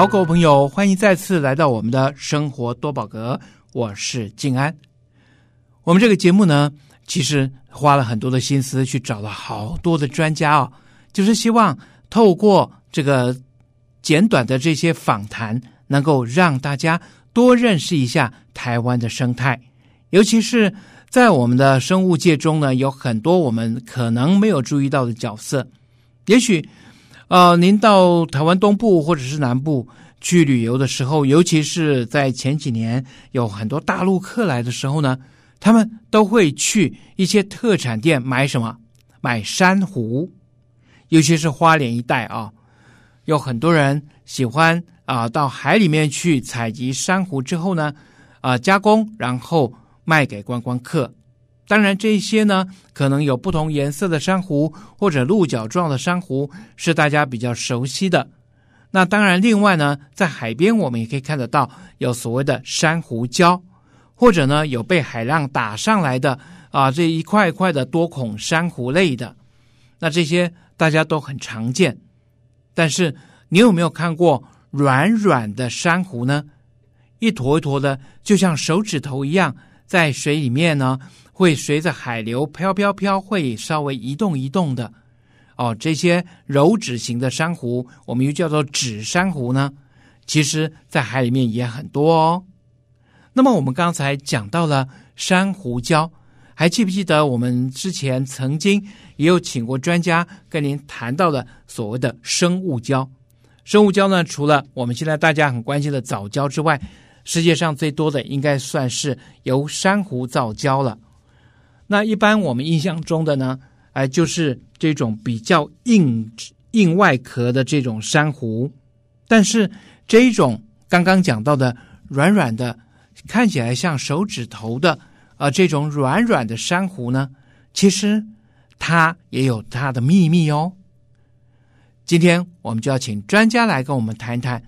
好，各位朋友，欢迎再次来到我们的生活多宝阁，我是静安。我们这个节目呢，其实花了很多的心思去找了好多的专家哦，就是希望透过这个简短的这些访谈，能够让大家多认识一下台湾的生态，尤其是在我们的生物界中呢，有很多我们可能没有注意到的角色，也许。呃，您到台湾东部或者是南部去旅游的时候，尤其是在前几年有很多大陆客来的时候呢，他们都会去一些特产店买什么？买珊瑚，尤其是花莲一带啊，有很多人喜欢啊到海里面去采集珊瑚之后呢，啊加工，然后卖给观光客。当然，这些呢，可能有不同颜色的珊瑚或者鹿角状的珊瑚是大家比较熟悉的。那当然，另外呢，在海边我们也可以看得到有所谓的珊瑚礁，或者呢有被海浪打上来的啊这一块一块的多孔珊瑚类的。那这些大家都很常见。但是你有没有看过软软的珊瑚呢？一坨一坨的，就像手指头一样，在水里面呢。会随着海流飘飘飘，会稍微移动移动的哦。这些柔脂型的珊瑚，我们又叫做脂珊瑚呢。其实，在海里面也很多哦。那么，我们刚才讲到了珊瑚礁，还记不记得我们之前曾经也有请过专家跟您谈到的所谓的生物礁？生物礁呢，除了我们现在大家很关心的藻礁之外，世界上最多的应该算是由珊瑚造礁了。那一般我们印象中的呢，哎，就是这种比较硬硬外壳的这种珊瑚，但是这种刚刚讲到的软软的，看起来像手指头的啊、这种软软的珊瑚呢，其实它也有它的秘密哦。今天我们就要请专家来跟我们谈谈，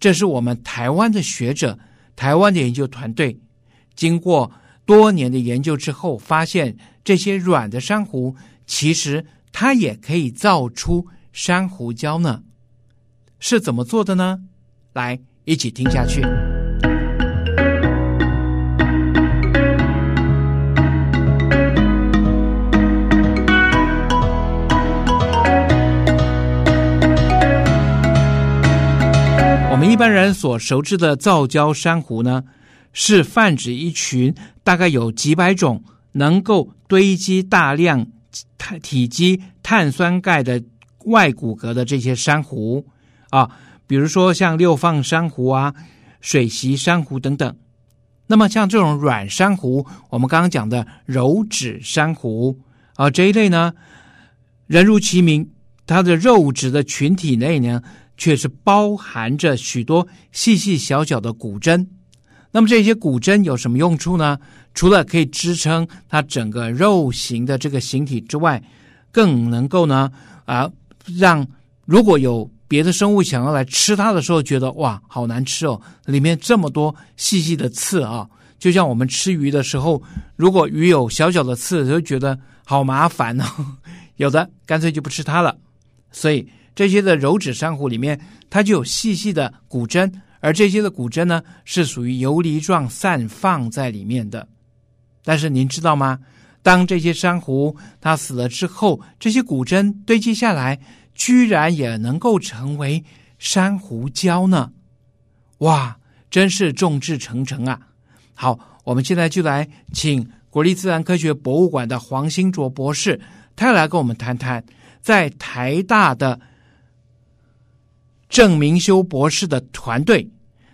这是我们台湾的学者、台湾的研究团队经过。多年的研究之后，发现这些软的珊瑚其实它也可以造出珊瑚礁呢，是怎么做的呢？来，一起听下去。一般人所熟知的造礁珊瑚呢，是泛指一群大概有几百种能够堆积大量碳体积碳酸钙的外骨骼的这些珊瑚啊，比如说像六放珊瑚啊、水螅珊瑚等等。那么像这种软珊瑚，我们刚刚讲的柔脂珊瑚啊这一类呢，人如其名，它的肉质的群体内呢，却是包含着许多细细小小的骨针。那么这些骨针有什么用处呢？除了可以支撑它整个肉形的这个形体之外，更能够呢啊，让如果有别的生物想要来吃它的时候，觉得哇，好难吃哦，里面这么多细细的刺啊！就像我们吃鱼的时候，如果鱼有小小的刺，就觉得好麻烦哦。有的干脆就不吃它了。所以这些的柔脂珊瑚里面，它就有细细的骨针。而这些的骨针呢，是属于游离状散放在里面的。但是您知道吗？当这些珊瑚它死了之后，这些骨针堆积下来，居然也能够成为珊瑚礁呢！哇，真是众志成城啊！好，我们现在就来请国立自然科学博物馆的黄兴卓博士，他来跟我们谈谈，在台大的郑明修博士的团队。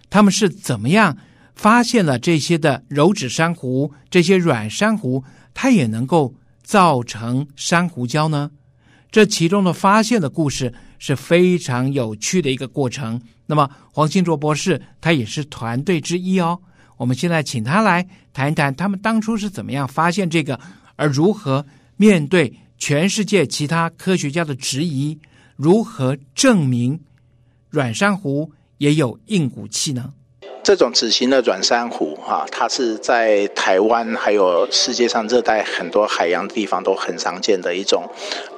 他们是怎么样发现了这些的柔脂珊瑚，这些软珊瑚，它也能够造成珊瑚礁呢？这其中的发现的故事是非常有趣的一个过程。那么黄兴卓博士他也是团队之一哦。我们现在请他来谈一谈，他们当初是怎么样发现这个，而如何面对全世界其他科学家的质疑，如何证明软珊瑚也有硬骨气呢。这种脂型的软珊瑚，哈，它是在台湾还有世界上热带很多海洋地方都很常见的一种，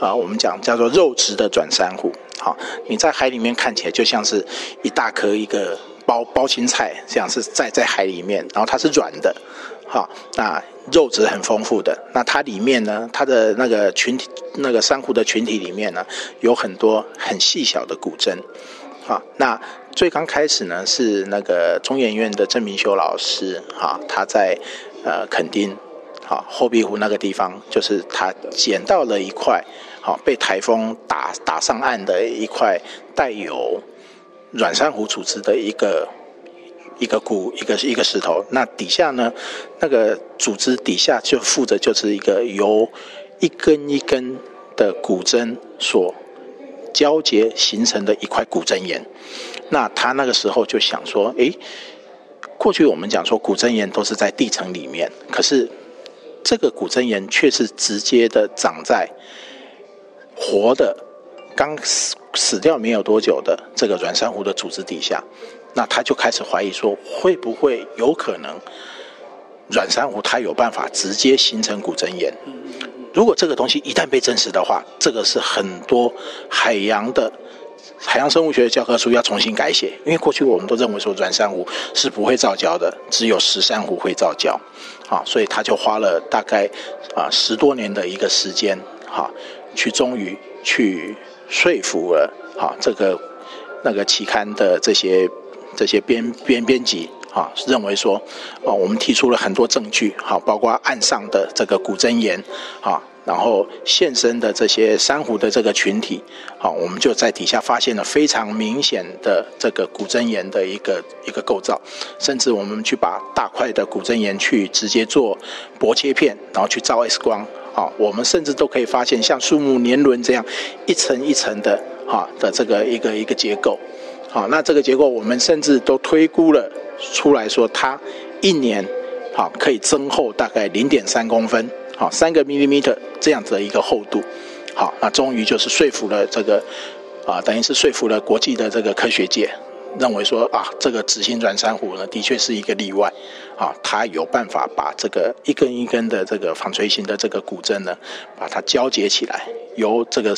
啊，我们讲叫做肉质的软珊瑚。好，你在海里面看起来就像是一大颗一个包包青菜，这样是在在海里面，然后它是软的，好，那肉质很丰富的。那它里面呢，它的那个群体，那个珊瑚的群体里面呢，有很多很细小的骨针。啊，那最刚开始呢，是那个中研院的郑明修老师，哈，他在呃垦丁，好后壁湖那个地方，就是他捡到了一块，好被台风打打上岸的一块带有软珊瑚组织的一个一个骨一个一个石头，那底下呢，那个组织底下就附着就是一个由一根一根的骨针所。交接形成的一块骨真岩，那他那个时候就想说，诶，过去我们讲说骨针岩都是在地层里面，可是这个骨针岩却是直接的长在活的刚死死掉没有多久的这个软珊瑚的组织底下，那他就开始怀疑说，会不会有可能软珊瑚它有办法直接形成骨针岩？如果这个东西一旦被证实的话，这个是很多海洋的海洋生物学教科书要重新改写，因为过去我们都认为说软珊瑚是不会造礁的，只有石珊瑚会造礁，啊，所以他就花了大概啊十多年的一个时间，哈，去终于去说服了啊这个那个期刊的这些这些编编编辑。啊，认为说，啊，我们提出了很多证据，好，包括岸上的这个骨针岩，啊，然后现身的这些珊瑚的这个群体，好，我们就在底下发现了非常明显的这个骨针岩的一个一个构造，甚至我们去把大块的骨针岩去直接做薄切片，然后去照 X 光，啊，我们甚至都可以发现像树木年轮这样一层一层的，哈的这个一个一个结构，好，那这个结构我们甚至都推估了。出来说，它一年好可以增厚大概零点三公分，好三个 millimeter 这样子的一个厚度，好，那终于就是说服了这个啊，等于是说服了国际的这个科学界，认为说啊，这个指形软珊瑚呢，的确是一个例外，啊，它有办法把这个一根一根的这个纺锤形的这个骨针呢，把它交结起来，由这个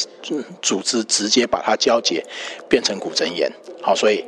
组织直接把它交结变成骨针岩，好，所以。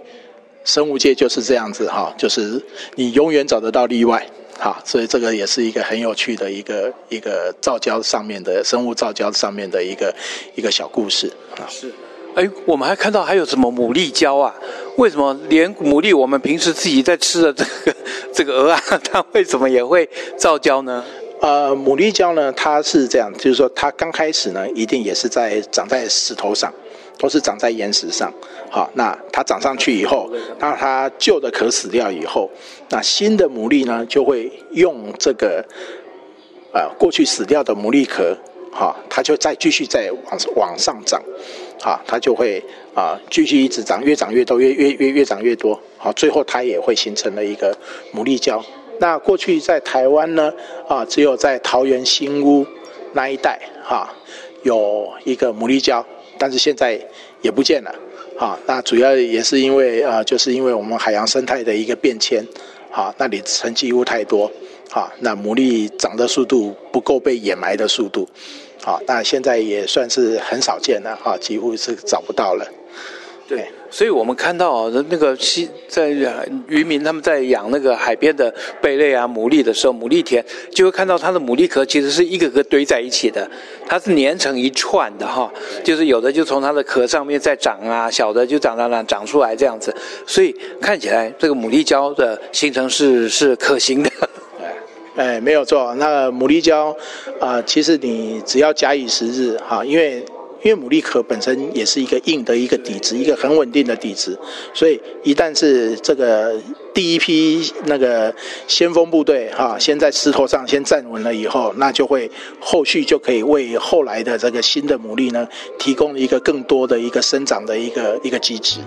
生物界就是这样子哈，就是你永远找得到例外，哈，所以这个也是一个很有趣的一个一个造礁上面的生物造礁上面的一个一个小故事啊。是，哎，我们还看到还有什么牡蛎礁啊？为什么连牡蛎我们平时自己在吃的这个 这个鹅啊，它为什么也会造礁呢？呃，牡蛎礁呢，它是这样，就是说它刚开始呢，一定也是在长在石头上。都是长在岩石上，好，那它长上去以后，那它旧的壳死掉以后，那新的牡蛎呢就会用这个，呃，过去死掉的牡蛎壳，好，它就再继续再往往上长，好，它就会啊继续一直长，越长越多，越越越越长越多，好，最后它也会形成了一个牡蛎礁。那过去在台湾呢，啊，只有在桃园新屋那一带，哈，有一个牡蛎礁。但是现在也不见了，啊，那主要也是因为啊，就是因为我们海洋生态的一个变迁，啊，那里沉积物太多，啊，那牡蛎长的速度不够被掩埋的速度，啊，那现在也算是很少见了，哈，几乎是找不到了。对，所以我们看到那个西在渔民他们在养那个海边的贝类啊、牡蛎的时候，牡蛎田就会看到它的牡蛎壳其实是一个个堆在一起的，它是连成一串的哈，就是有的就从它的壳上面再长啊，小的就长长长长出来这样子，所以看起来这个牡蛎礁的形成是是可行的。哎，没有错，那牡蛎礁啊，其实你只要假以时日哈，因为。因为牡蛎壳本身也是一个硬的一个底子，一个很稳定的底子，所以一旦是这个第一批那个先锋部队哈，先在石头上先站稳了以后，那就会后续就可以为后来的这个新的牡蛎呢，提供一个更多的一个生长的一个一个机制。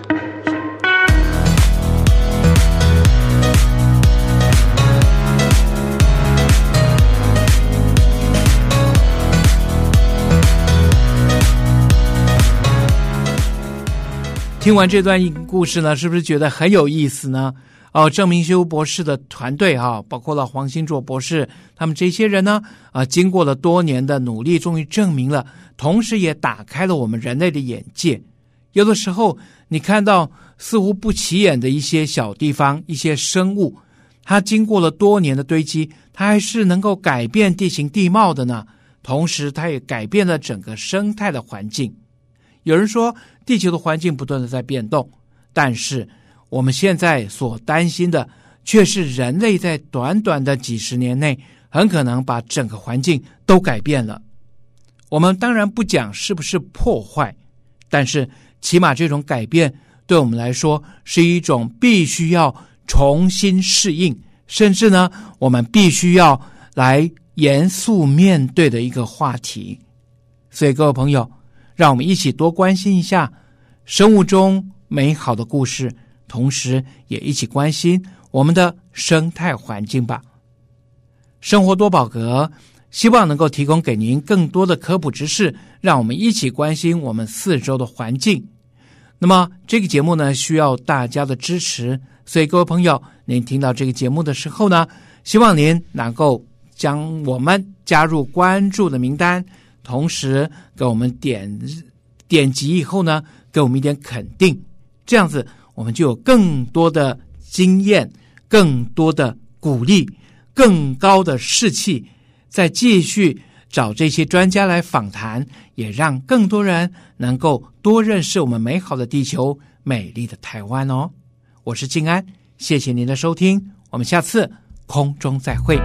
听完这段故事呢，是不是觉得很有意思呢？哦，郑明修博士的团队哈、包括了黄兴卓博士，他们这些人呢，啊，经过了多年的努力，终于证明了，同时也打开了我们人类的眼界。有的时候，你看到似乎不起眼的一些小地方、一些生物，它经过了多年的堆积，它还是能够改变地形地貌的呢。同时，它也改变了整个生态的环境。有人说，地球的环境不断的在变动，但是我们现在所担心的，却是人类在短短的几十年内，很可能把整个环境都改变了。我们当然不讲是不是破坏，但是起码这种改变对我们来说是一种必须要重新适应，甚至呢，我们必须要来严肃面对的一个话题。所以，各位朋友，让我们一起多关心一下生物中美好的故事，同时也一起关心我们的生态环境吧。生活多宝格。希望能够提供给您更多的科普知识，让我们一起关心我们四周的环境。那么，这个节目呢，需要大家的支持，所以各位朋友，您听到这个节目的时候呢，希望您能够将我们加入关注的名单，同时给我们点点击以后呢，给我们一点肯定，这样子我们就有更多的经验、更多的鼓励、更高的士气。再继续找这些专家来访谈，也让更多人能够多认识我们美好的地球、美丽的台湾哦。我是静安，谢谢您的收听，我们下次空中再会。